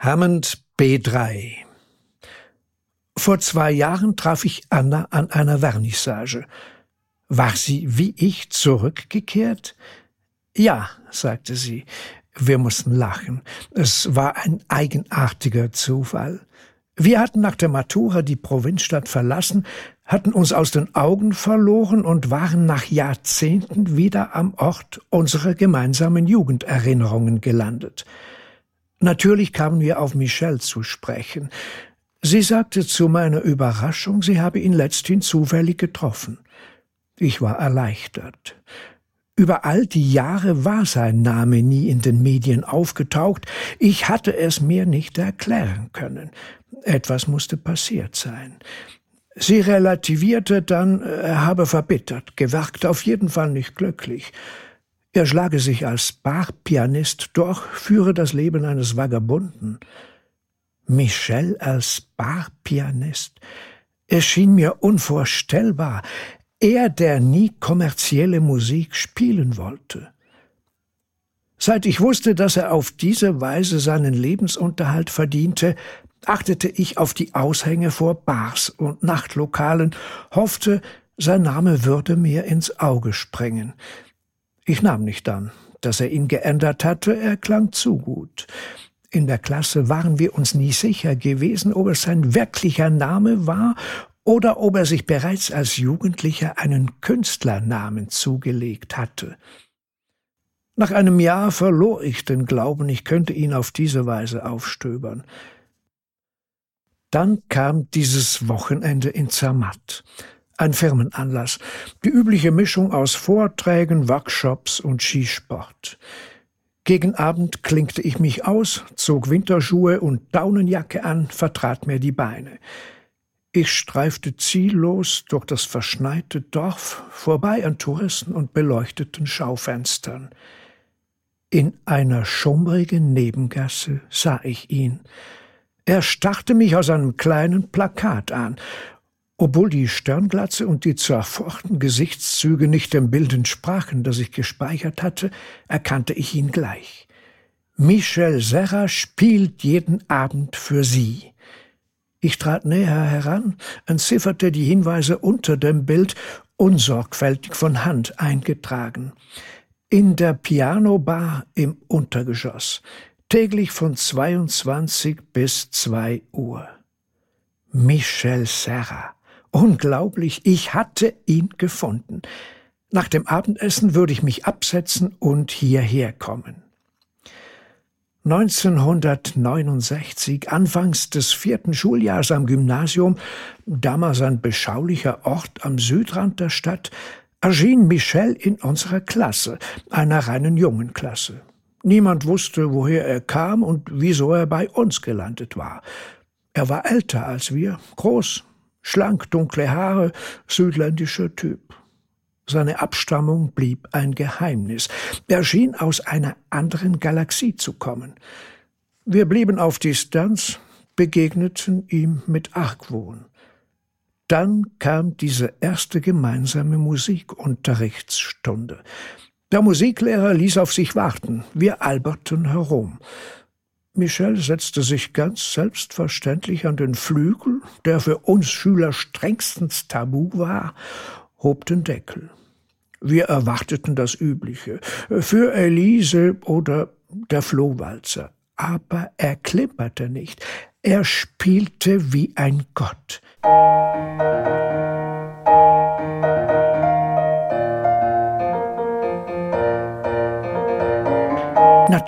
Hammond B3 Vor zwei Jahren traf ich Anna an einer Vernissage. War sie wie ich zurückgekehrt? Ja, sagte sie. Wir mussten lachen. Es war ein eigenartiger Zufall. Wir hatten nach der Matura die Provinzstadt verlassen, hatten uns aus den Augen verloren und waren nach Jahrzehnten wieder am Ort unserer gemeinsamen Jugenderinnerungen gelandet. Natürlich kamen wir auf Michel zu sprechen. Sie sagte zu meiner Überraschung, sie habe ihn letzthin zufällig getroffen. Ich war erleichtert. Über all die Jahre war sein Name nie in den Medien aufgetaucht. Ich hatte es mir nicht erklären können. Etwas musste passiert sein. Sie relativierte dann, er habe verbittert, gewagt, auf jeden Fall nicht glücklich. Er schlage sich als Barpianist durch, führe das Leben eines Vagabunden. Michel als Barpianist. Es schien mir unvorstellbar. Er, der nie kommerzielle Musik spielen wollte. Seit ich wusste, dass er auf diese Weise seinen Lebensunterhalt verdiente, achtete ich auf die Aushänge vor Bars und Nachtlokalen, hoffte, sein Name würde mir ins Auge springen. Ich nahm nicht an, dass er ihn geändert hatte, er klang zu gut. In der Klasse waren wir uns nie sicher gewesen, ob es sein wirklicher Name war oder ob er sich bereits als Jugendlicher einen Künstlernamen zugelegt hatte. Nach einem Jahr verlor ich den Glauben, ich könnte ihn auf diese Weise aufstöbern. Dann kam dieses Wochenende in Zermatt ein Firmenanlass, die übliche Mischung aus Vorträgen, Workshops und Skisport. Gegen Abend klinkte ich mich aus, zog Winterschuhe und Daunenjacke an, vertrat mir die Beine. Ich streifte ziellos durch das verschneite Dorf, vorbei an Touristen und beleuchteten Schaufenstern. In einer schummrigen Nebengasse sah ich ihn. Er starrte mich aus einem kleinen Plakat an obwohl die Sternglatze und die zerfochten Gesichtszüge nicht dem Bild entsprachen, das ich gespeichert hatte, erkannte ich ihn gleich. Michel Serra spielt jeden Abend für Sie. Ich trat näher heran, entzifferte die Hinweise unter dem Bild, unsorgfältig von Hand eingetragen. In der Pianobar im Untergeschoss, täglich von 22 bis 2 Uhr. Michel Serra. Unglaublich, ich hatte ihn gefunden. Nach dem Abendessen würde ich mich absetzen und hierher kommen. 1969, anfangs des vierten Schuljahres am Gymnasium, damals ein beschaulicher Ort am Südrand der Stadt, erschien Michel in unserer Klasse, einer reinen Jungenklasse. Niemand wusste, woher er kam und wieso er bei uns gelandet war. Er war älter als wir, groß, Schlank, dunkle Haare, südländischer Typ. Seine Abstammung blieb ein Geheimnis. Er schien aus einer anderen Galaxie zu kommen. Wir blieben auf Distanz, begegneten ihm mit Argwohn. Dann kam diese erste gemeinsame Musikunterrichtsstunde. Der Musiklehrer ließ auf sich warten. Wir alberten herum. Michel setzte sich ganz selbstverständlich an den Flügel, der für uns Schüler strengstens tabu war, hob den Deckel. Wir erwarteten das Übliche, für Elise oder der Flohwalzer. Aber er klimperte nicht, er spielte wie ein Gott.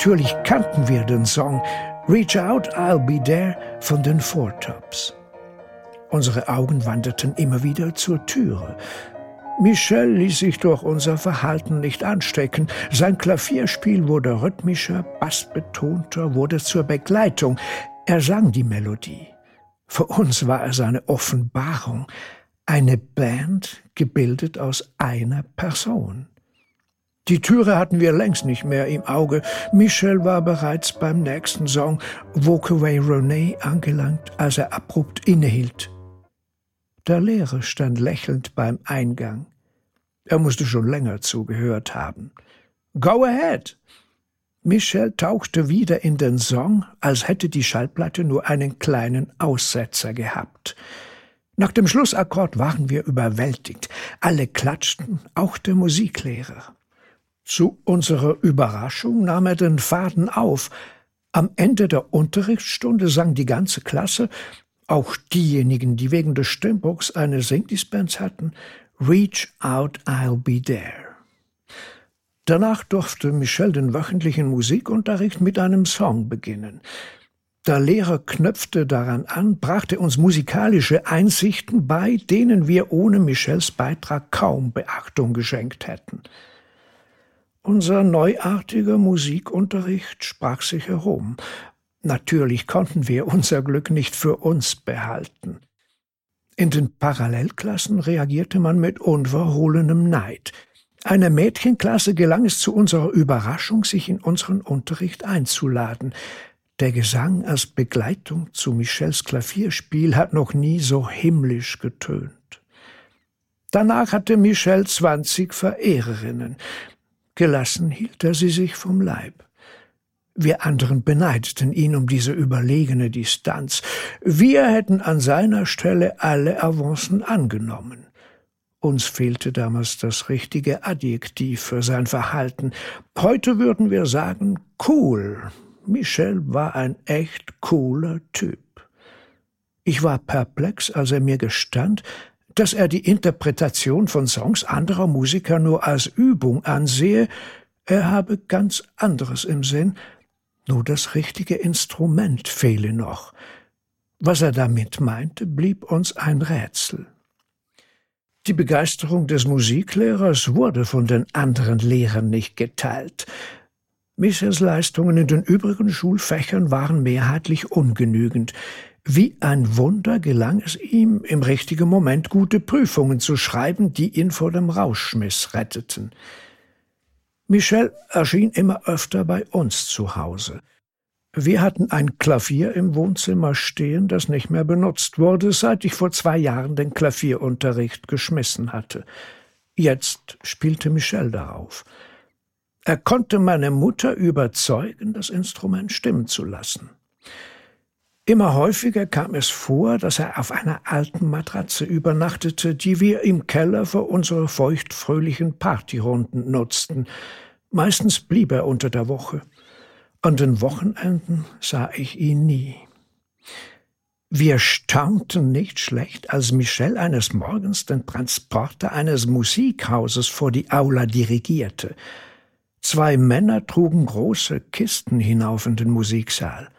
Natürlich kannten wir den Song Reach Out, I'll Be There von den Four Tops. Unsere Augen wanderten immer wieder zur Türe. Michel ließ sich durch unser Verhalten nicht anstecken. Sein Klavierspiel wurde rhythmischer, bassbetonter, wurde zur Begleitung. Er sang die Melodie. Für uns war es eine Offenbarung, eine Band gebildet aus einer Person. Die Türe hatten wir längst nicht mehr im Auge. Michel war bereits beim nächsten Song Walk Away Renee angelangt, als er abrupt innehielt. Der Lehrer stand lächelnd beim Eingang. Er musste schon länger zugehört haben. Go ahead! Michel tauchte wieder in den Song, als hätte die Schallplatte nur einen kleinen Aussetzer gehabt. Nach dem Schlussakkord waren wir überwältigt. Alle klatschten, auch der Musiklehrer. Zu unserer Überraschung nahm er den Faden auf. Am Ende der Unterrichtsstunde sang die ganze Klasse, auch diejenigen, die wegen des Stimmbruchs eine Singdispens hatten, Reach out, I'll be there. Danach durfte Michel den wöchentlichen Musikunterricht mit einem Song beginnen. Der Lehrer knöpfte daran an, brachte uns musikalische Einsichten bei, denen wir ohne Michels Beitrag kaum Beachtung geschenkt hätten. Unser neuartiger Musikunterricht sprach sich herum. Natürlich konnten wir unser Glück nicht für uns behalten. In den Parallelklassen reagierte man mit unverhohlenem Neid. Einer Mädchenklasse gelang es zu unserer Überraschung, sich in unseren Unterricht einzuladen. Der Gesang als Begleitung zu Michels Klavierspiel hat noch nie so himmlisch getönt. Danach hatte Michel zwanzig Verehrerinnen. Gelassen hielt er sie sich vom Leib. Wir anderen beneideten ihn um diese überlegene Distanz. Wir hätten an seiner Stelle alle Avancen angenommen. Uns fehlte damals das richtige Adjektiv für sein Verhalten. Heute würden wir sagen cool, Michel war ein echt cooler Typ. Ich war perplex, als er mir gestand, dass er die Interpretation von Songs anderer Musiker nur als Übung ansehe, er habe ganz anderes im Sinn, nur das richtige Instrument fehle noch. Was er damit meinte, blieb uns ein Rätsel. Die Begeisterung des Musiklehrers wurde von den anderen Lehrern nicht geteilt. Michels Leistungen in den übrigen Schulfächern waren mehrheitlich ungenügend. Wie ein Wunder gelang es ihm, im richtigen Moment gute Prüfungen zu schreiben, die ihn vor dem Rauschmiss retteten. Michel erschien immer öfter bei uns zu Hause. Wir hatten ein Klavier im Wohnzimmer stehen, das nicht mehr benutzt wurde, seit ich vor zwei Jahren den Klavierunterricht geschmissen hatte. Jetzt spielte Michel darauf. Er konnte meine Mutter überzeugen, das Instrument stimmen zu lassen. Immer häufiger kam es vor, dass er auf einer alten Matratze übernachtete, die wir im Keller für unsere feuchtfröhlichen Partyrunden nutzten. Meistens blieb er unter der Woche. An den Wochenenden sah ich ihn nie. Wir staunten nicht schlecht, als Michel eines Morgens den Transporter eines Musikhauses vor die Aula dirigierte. Zwei Männer trugen große Kisten hinauf in den Musiksaal.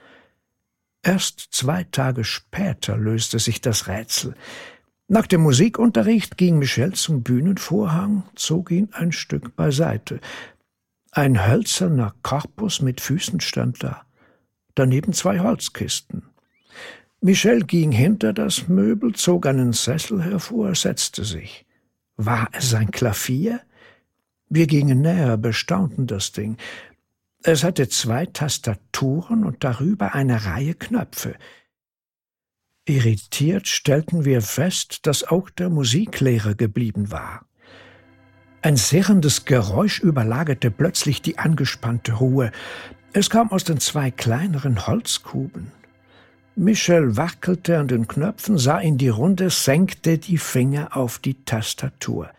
Erst zwei Tage später löste sich das Rätsel. Nach dem Musikunterricht ging Michel zum Bühnenvorhang, zog ihn ein Stück beiseite. Ein hölzerner Korpus mit Füßen stand da, daneben zwei Holzkisten. Michel ging hinter das Möbel, zog einen Sessel hervor, setzte sich. War es ein Klavier? Wir gingen näher, bestaunten das Ding. Es hatte zwei Tastaturen und darüber eine Reihe Knöpfe. Irritiert stellten wir fest, dass auch der Musiklehrer geblieben war. Ein sirrendes Geräusch überlagerte plötzlich die angespannte Ruhe. Es kam aus den zwei kleineren Holzkuben. Michel wackelte an den Knöpfen, sah in die Runde, senkte die Finger auf die Tastatur.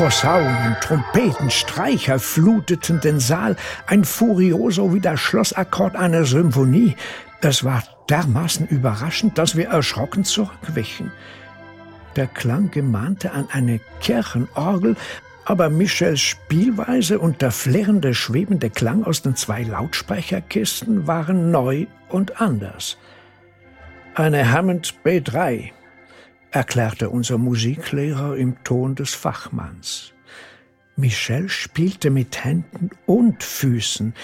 Posaunen, Trompeten, Streicher fluteten den Saal, ein Furioso wie der Schlussakkord einer Symphonie. Es war dermaßen überraschend, dass wir erschrocken zurückwichen. Der Klang gemahnte an eine Kirchenorgel, aber Michels Spielweise und der flirrende, schwebende Klang aus den zwei Lautsprecherkisten waren neu und anders. Eine Hammond B3, erklärte unser Musiklehrer im Ton des Fachmanns. Michel spielte mit Händen und Füßen.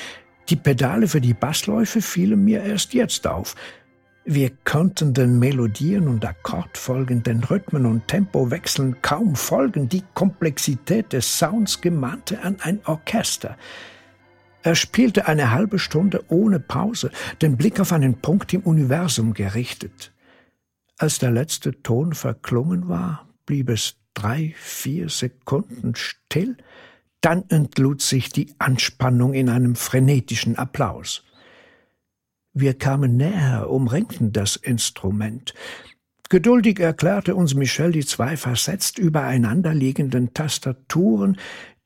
Die Pedale für die Bassläufe fielen mir erst jetzt auf. Wir konnten den Melodien und Akkordfolgen, den Rhythmen und Tempowechseln kaum folgen. Die Komplexität des Sounds gemahnte an ein Orchester. Er spielte eine halbe Stunde ohne Pause, den Blick auf einen Punkt im Universum gerichtet. Als der letzte Ton verklungen war, blieb es drei, vier Sekunden still, Dann entlud sich die Anspannung in einem frenetischen Applaus. Wir kamen näher, umringten das Instrument. Geduldig erklärte uns Michel die zwei versetzt übereinanderliegenden Tastaturen,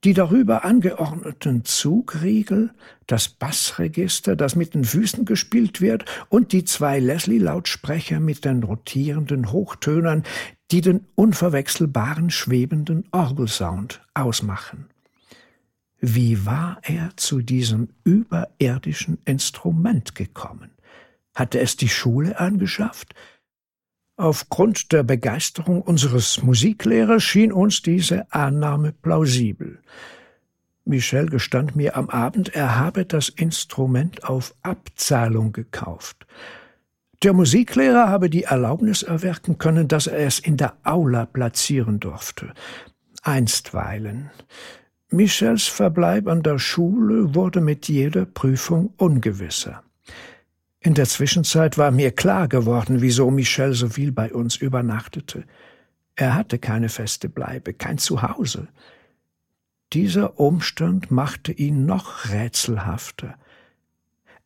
die darüber angeordneten Zugriegel, das Bassregister, das mit den Füßen gespielt wird, und die zwei Leslie-Lautsprecher mit den rotierenden Hochtönern, die den unverwechselbaren schwebenden Orgelsound ausmachen. Wie war er zu diesem überirdischen Instrument gekommen? Hatte es die Schule angeschafft? Aufgrund der Begeisterung unseres Musiklehrers schien uns diese Annahme plausibel. Michel gestand mir am Abend, er habe das Instrument auf Abzahlung gekauft. Der Musiklehrer habe die Erlaubnis erwirken können, dass er es in der Aula platzieren durfte. Einstweilen. Michels Verbleib an der Schule wurde mit jeder Prüfung ungewisser. In der Zwischenzeit war mir klar geworden, wieso Michel so viel bei uns übernachtete. Er hatte keine feste Bleibe, kein Zuhause. Dieser Umstand machte ihn noch rätselhafter.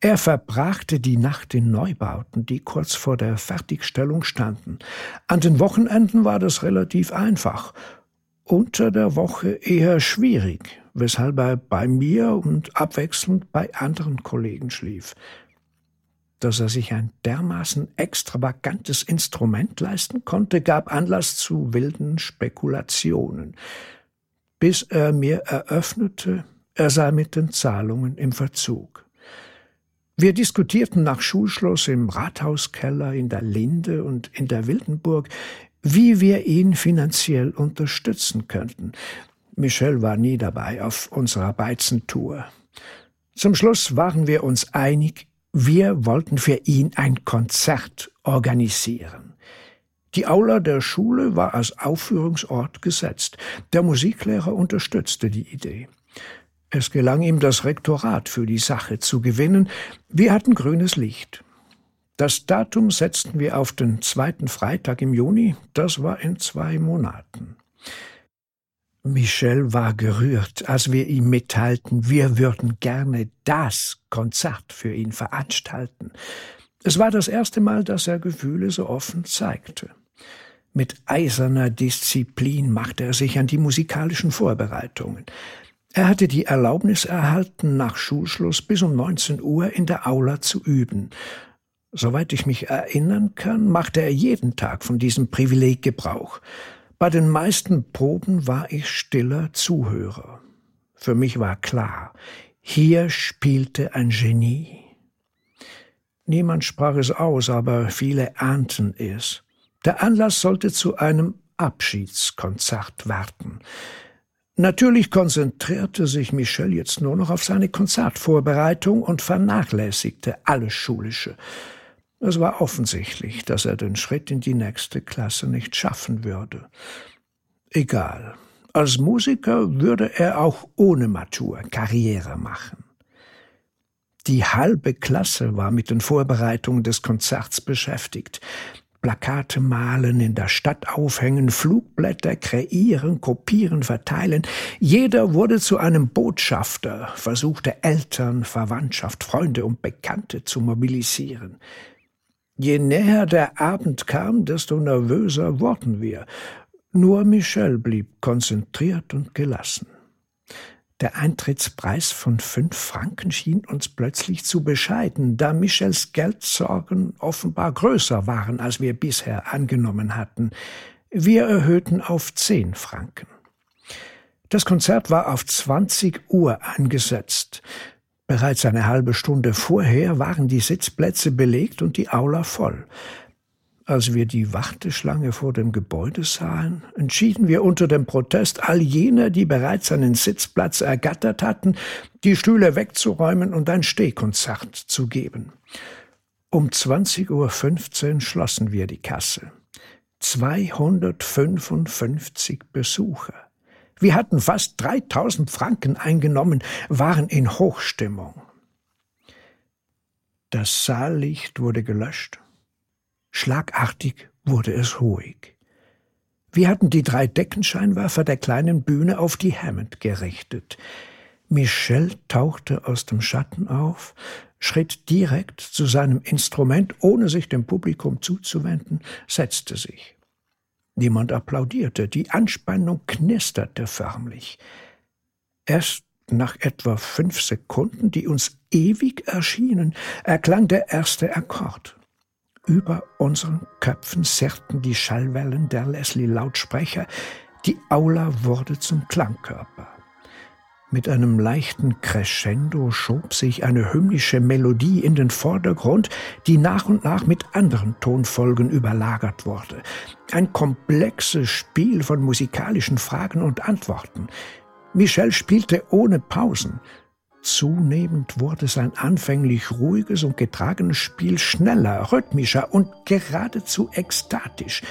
Er verbrachte die Nacht in Neubauten, die kurz vor der Fertigstellung standen. An den Wochenenden war das relativ einfach, unter der Woche eher schwierig, weshalb er bei mir und abwechselnd bei anderen Kollegen schlief dass er sich ein dermaßen extravagantes Instrument leisten konnte, gab Anlass zu wilden Spekulationen, bis er mir eröffnete, er sei mit den Zahlungen im Verzug. Wir diskutierten nach Schulschluss im Rathauskeller, in der Linde und in der Wildenburg, wie wir ihn finanziell unterstützen könnten. Michel war nie dabei auf unserer Beizentour. Zum Schluss waren wir uns einig, wir wollten für ihn ein Konzert organisieren. Die Aula der Schule war als Aufführungsort gesetzt. Der Musiklehrer unterstützte die Idee. Es gelang ihm, das Rektorat für die Sache zu gewinnen. Wir hatten grünes Licht. Das Datum setzten wir auf den zweiten Freitag im Juni, das war in zwei Monaten. Michel war gerührt, als wir ihm mitteilten, wir würden gerne das Konzert für ihn veranstalten. Es war das erste Mal, dass er Gefühle so offen zeigte. Mit eiserner Disziplin machte er sich an die musikalischen Vorbereitungen. Er hatte die Erlaubnis erhalten, nach Schulschluss bis um 19 Uhr in der Aula zu üben. Soweit ich mich erinnern kann, machte er jeden Tag von diesem Privileg Gebrauch. Bei den meisten Proben war ich stiller Zuhörer. Für mich war klar, hier spielte ein Genie. Niemand sprach es aus, aber viele ahnten es. Der Anlass sollte zu einem Abschiedskonzert werden. Natürlich konzentrierte sich Michel jetzt nur noch auf seine Konzertvorbereitung und vernachlässigte alles Schulische. Es war offensichtlich, dass er den Schritt in die nächste Klasse nicht schaffen würde. Egal. Als Musiker würde er auch ohne Matur Karriere machen. Die halbe Klasse war mit den Vorbereitungen des Konzerts beschäftigt. Plakate malen, in der Stadt aufhängen, Flugblätter kreieren, kopieren, verteilen. Jeder wurde zu einem Botschafter, versuchte Eltern, Verwandtschaft, Freunde und Bekannte zu mobilisieren. Je näher der Abend kam, desto nervöser wurden wir. Nur Michel blieb konzentriert und gelassen. Der Eintrittspreis von fünf Franken schien uns plötzlich zu bescheiden, da Michels Geldsorgen offenbar größer waren, als wir bisher angenommen hatten. Wir erhöhten auf zehn Franken. Das Konzert war auf zwanzig Uhr angesetzt. Bereits eine halbe Stunde vorher waren die Sitzplätze belegt und die Aula voll. Als wir die Warteschlange vor dem Gebäude sahen, entschieden wir unter dem Protest all jener, die bereits einen Sitzplatz ergattert hatten, die Stühle wegzuräumen und ein Stehkonzert zu geben. Um 20.15 Uhr schlossen wir die Kasse. 255 Besucher. Wir hatten fast 3000 Franken eingenommen, waren in Hochstimmung. Das Saallicht wurde gelöscht. Schlagartig wurde es ruhig. Wir hatten die drei Deckenscheinwerfer der kleinen Bühne auf die Hammond gerichtet. Michel tauchte aus dem Schatten auf, schritt direkt zu seinem Instrument, ohne sich dem Publikum zuzuwenden, setzte sich. Niemand applaudierte, die Anspannung knisterte förmlich. Erst nach etwa fünf Sekunden, die uns ewig erschienen, erklang der erste Akkord. Über unseren Köpfen zerrten die Schallwellen der Leslie-Lautsprecher, die Aula wurde zum Klangkörper. Mit einem leichten Crescendo schob sich eine hymnische Melodie in den Vordergrund, die nach und nach mit anderen Tonfolgen überlagert wurde. Ein komplexes Spiel von musikalischen Fragen und Antworten. Michel spielte ohne Pausen. Zunehmend wurde sein anfänglich ruhiges und getragenes Spiel schneller, rhythmischer und geradezu ekstatisch.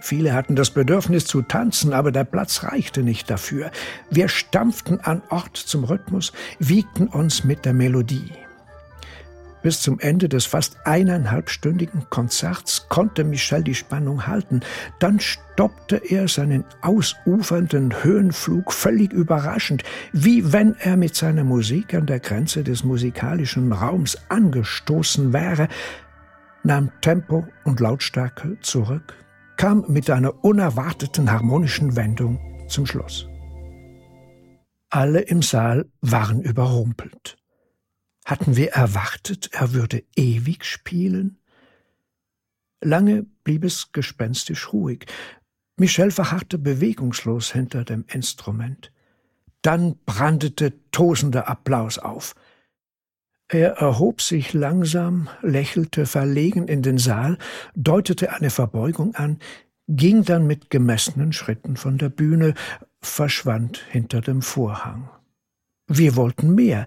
Viele hatten das Bedürfnis zu tanzen, aber der Platz reichte nicht dafür. Wir stampften an Ort zum Rhythmus, wiegten uns mit der Melodie. Bis zum Ende des fast eineinhalbstündigen Konzerts konnte Michel die Spannung halten. Dann stoppte er seinen ausufernden Höhenflug völlig überraschend, wie wenn er mit seiner Musik an der Grenze des musikalischen Raums angestoßen wäre, nahm Tempo und Lautstärke zurück, kam mit einer unerwarteten harmonischen Wendung zum Schluss. Alle im Saal waren überrumpelt. Hatten wir erwartet, er würde ewig spielen? Lange blieb es gespenstisch ruhig. Michel verharrte bewegungslos hinter dem Instrument. Dann brandete tosender Applaus auf. Er erhob sich langsam, lächelte verlegen in den Saal, deutete eine Verbeugung an, ging dann mit gemessenen Schritten von der Bühne, verschwand hinter dem Vorhang. Wir wollten mehr,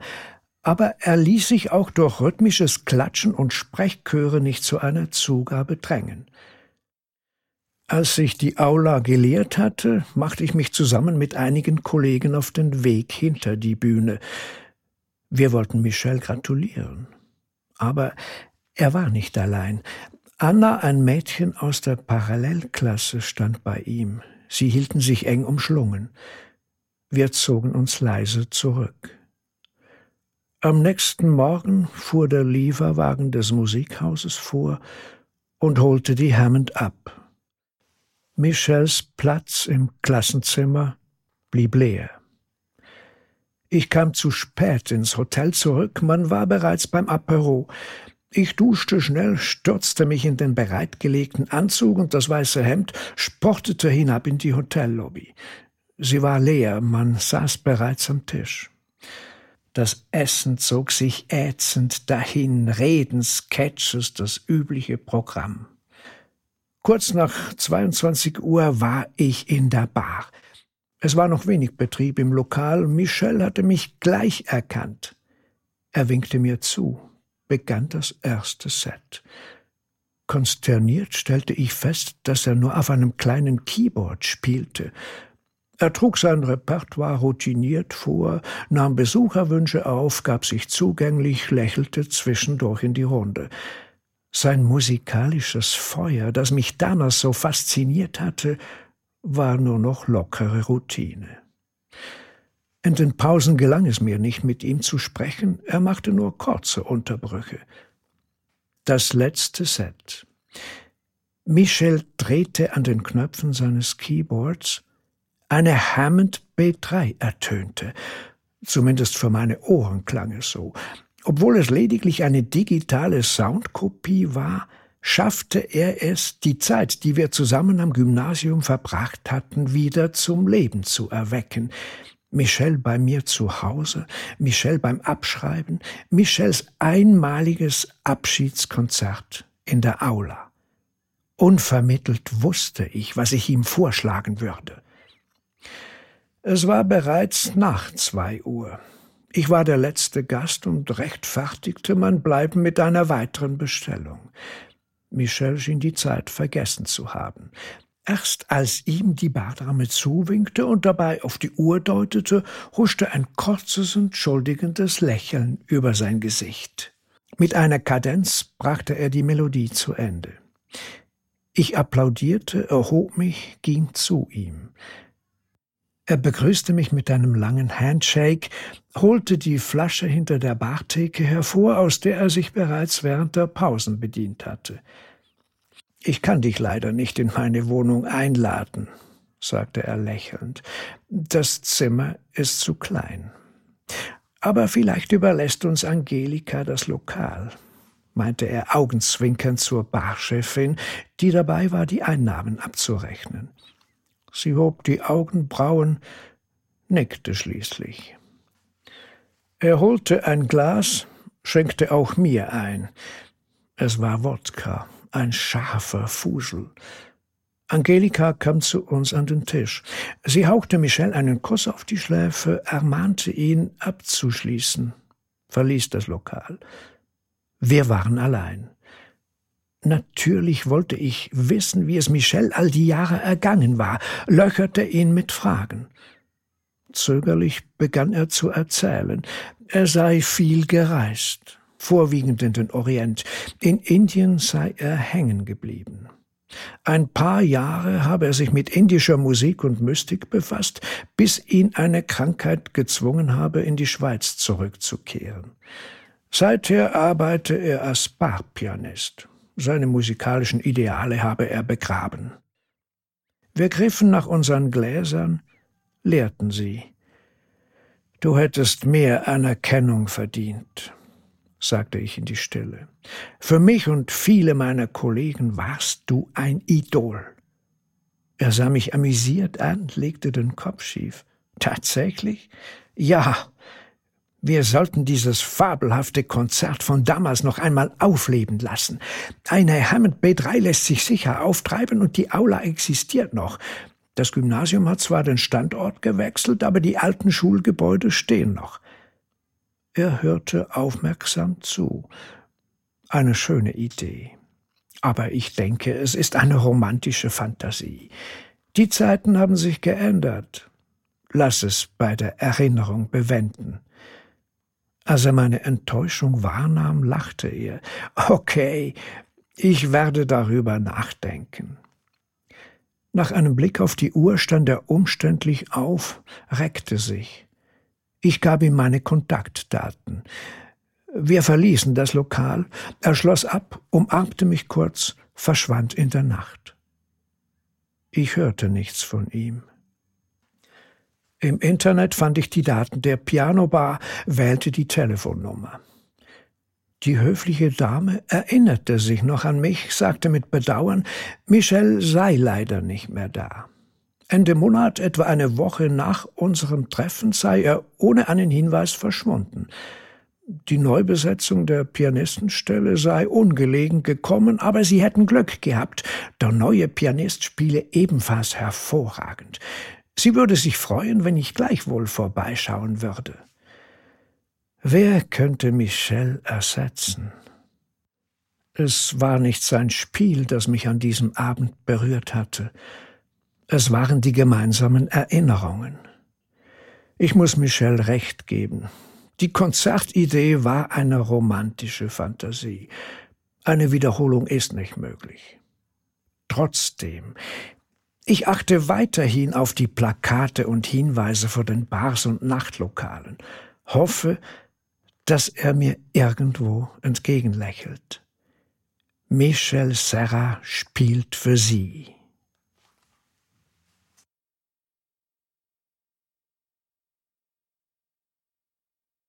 aber er ließ sich auch durch rhythmisches Klatschen und Sprechchöre nicht zu einer Zugabe drängen. Als sich die Aula geleert hatte, machte ich mich zusammen mit einigen Kollegen auf den Weg hinter die Bühne. Wir wollten Michel gratulieren. Aber er war nicht allein. Anna, ein Mädchen aus der Parallelklasse, stand bei ihm. Sie hielten sich eng umschlungen. Wir zogen uns leise zurück. Am nächsten Morgen fuhr der Lieferwagen des Musikhauses vor und holte die Hammond ab. Michels Platz im Klassenzimmer blieb leer. Ich kam zu spät ins Hotel zurück, man war bereits beim Apero. Ich duschte schnell, stürzte mich in den bereitgelegten Anzug und das weiße Hemd, sportete hinab in die Hotellobby. Sie war leer, man saß bereits am Tisch. Das Essen zog sich ätzend dahin, Reden, Sketches, das übliche Programm. Kurz nach 22 Uhr war ich in der Bar. Es war noch wenig Betrieb im Lokal. Michel hatte mich gleich erkannt. Er winkte mir zu, begann das erste Set. Konsterniert stellte ich fest, dass er nur auf einem kleinen Keyboard spielte. Er trug sein Repertoire routiniert vor, nahm Besucherwünsche auf, gab sich zugänglich, lächelte zwischendurch in die Runde. Sein musikalisches Feuer, das mich damals so fasziniert hatte, war nur noch lockere Routine. In den Pausen gelang es mir nicht, mit ihm zu sprechen, er machte nur kurze Unterbrüche. Das letzte Set. Michel drehte an den Knöpfen seines Keyboards, eine Hammond B3 ertönte. Zumindest für meine Ohren klang es so. Obwohl es lediglich eine digitale Soundkopie war, schaffte er es, die Zeit, die wir zusammen am Gymnasium verbracht hatten, wieder zum Leben zu erwecken. Michel bei mir zu Hause, Michel beim Abschreiben, Michels einmaliges Abschiedskonzert in der Aula. Unvermittelt wusste ich, was ich ihm vorschlagen würde. Es war bereits nach zwei Uhr. Ich war der letzte Gast und rechtfertigte mein Bleiben mit einer weiteren Bestellung. Michel schien die Zeit vergessen zu haben. Erst als ihm die Bardame zuwinkte und dabei auf die Uhr deutete, huschte ein kurzes, entschuldigendes Lächeln über sein Gesicht. Mit einer Kadenz brachte er die Melodie zu Ende. Ich applaudierte, erhob mich, ging zu ihm. Er begrüßte mich mit einem langen Handshake, holte die Flasche hinter der Bartheke hervor, aus der er sich bereits während der Pausen bedient hatte. Ich kann dich leider nicht in meine Wohnung einladen, sagte er lächelnd. Das Zimmer ist zu klein. Aber vielleicht überlässt uns Angelika das Lokal, meinte er augenzwinkernd zur Barchefin, die dabei war, die Einnahmen abzurechnen. Sie hob die Augenbrauen, nickte schließlich. Er holte ein Glas, schenkte auch mir ein. Es war Wodka, ein scharfer Fusel. Angelika kam zu uns an den Tisch. Sie hauchte Michel einen Kuss auf die Schläfe, ermahnte ihn, abzuschließen, verließ das Lokal. Wir waren allein. Natürlich wollte ich wissen, wie es Michel all die Jahre ergangen war, löcherte ihn mit Fragen. Zögerlich begann er zu erzählen. Er sei viel gereist, vorwiegend in den Orient. In Indien sei er hängen geblieben. Ein paar Jahre habe er sich mit indischer Musik und Mystik befasst, bis ihn eine Krankheit gezwungen habe, in die Schweiz zurückzukehren. Seither arbeite er als Barpianist. Seine musikalischen Ideale habe er begraben. Wir griffen nach unseren Gläsern, leerten sie. Du hättest mehr Anerkennung verdient, sagte ich in die Stille. Für mich und viele meiner Kollegen warst du ein Idol. Er sah mich amüsiert an, legte den Kopf schief. Tatsächlich? Ja, wir sollten dieses fabelhafte Konzert von damals noch einmal aufleben lassen. Eine Hammond B3 lässt sich sicher auftreiben und die Aula existiert noch. Das Gymnasium hat zwar den Standort gewechselt, aber die alten Schulgebäude stehen noch. Er hörte aufmerksam zu. Eine schöne Idee. Aber ich denke, es ist eine romantische Fantasie. Die Zeiten haben sich geändert. Lass es bei der Erinnerung bewenden. Als er meine Enttäuschung wahrnahm, lachte er. Okay, ich werde darüber nachdenken. Nach einem Blick auf die Uhr stand er umständlich auf, reckte sich. Ich gab ihm meine Kontaktdaten. Wir verließen das Lokal, er schloss ab, umarmte mich kurz, verschwand in der Nacht. Ich hörte nichts von ihm. Im Internet fand ich die Daten der Pianobar, wählte die Telefonnummer. Die höfliche Dame erinnerte sich noch an mich, sagte mit Bedauern, Michel sei leider nicht mehr da. Ende Monat, etwa eine Woche nach unserem Treffen, sei er ohne einen Hinweis verschwunden. Die Neubesetzung der Pianistenstelle sei ungelegen gekommen, aber sie hätten Glück gehabt. Der neue Pianist spiele ebenfalls hervorragend. Sie würde sich freuen, wenn ich gleichwohl vorbeischauen würde. Wer könnte Michel ersetzen? Es war nicht sein Spiel, das mich an diesem Abend berührt hatte. Es waren die gemeinsamen Erinnerungen. Ich muss Michel recht geben. Die Konzertidee war eine romantische Fantasie. Eine Wiederholung ist nicht möglich. Trotzdem, ich achte weiterhin auf die Plakate und Hinweise vor den Bars und Nachtlokalen, hoffe, dass er mir irgendwo entgegenlächelt. Michel Serra spielt für Sie.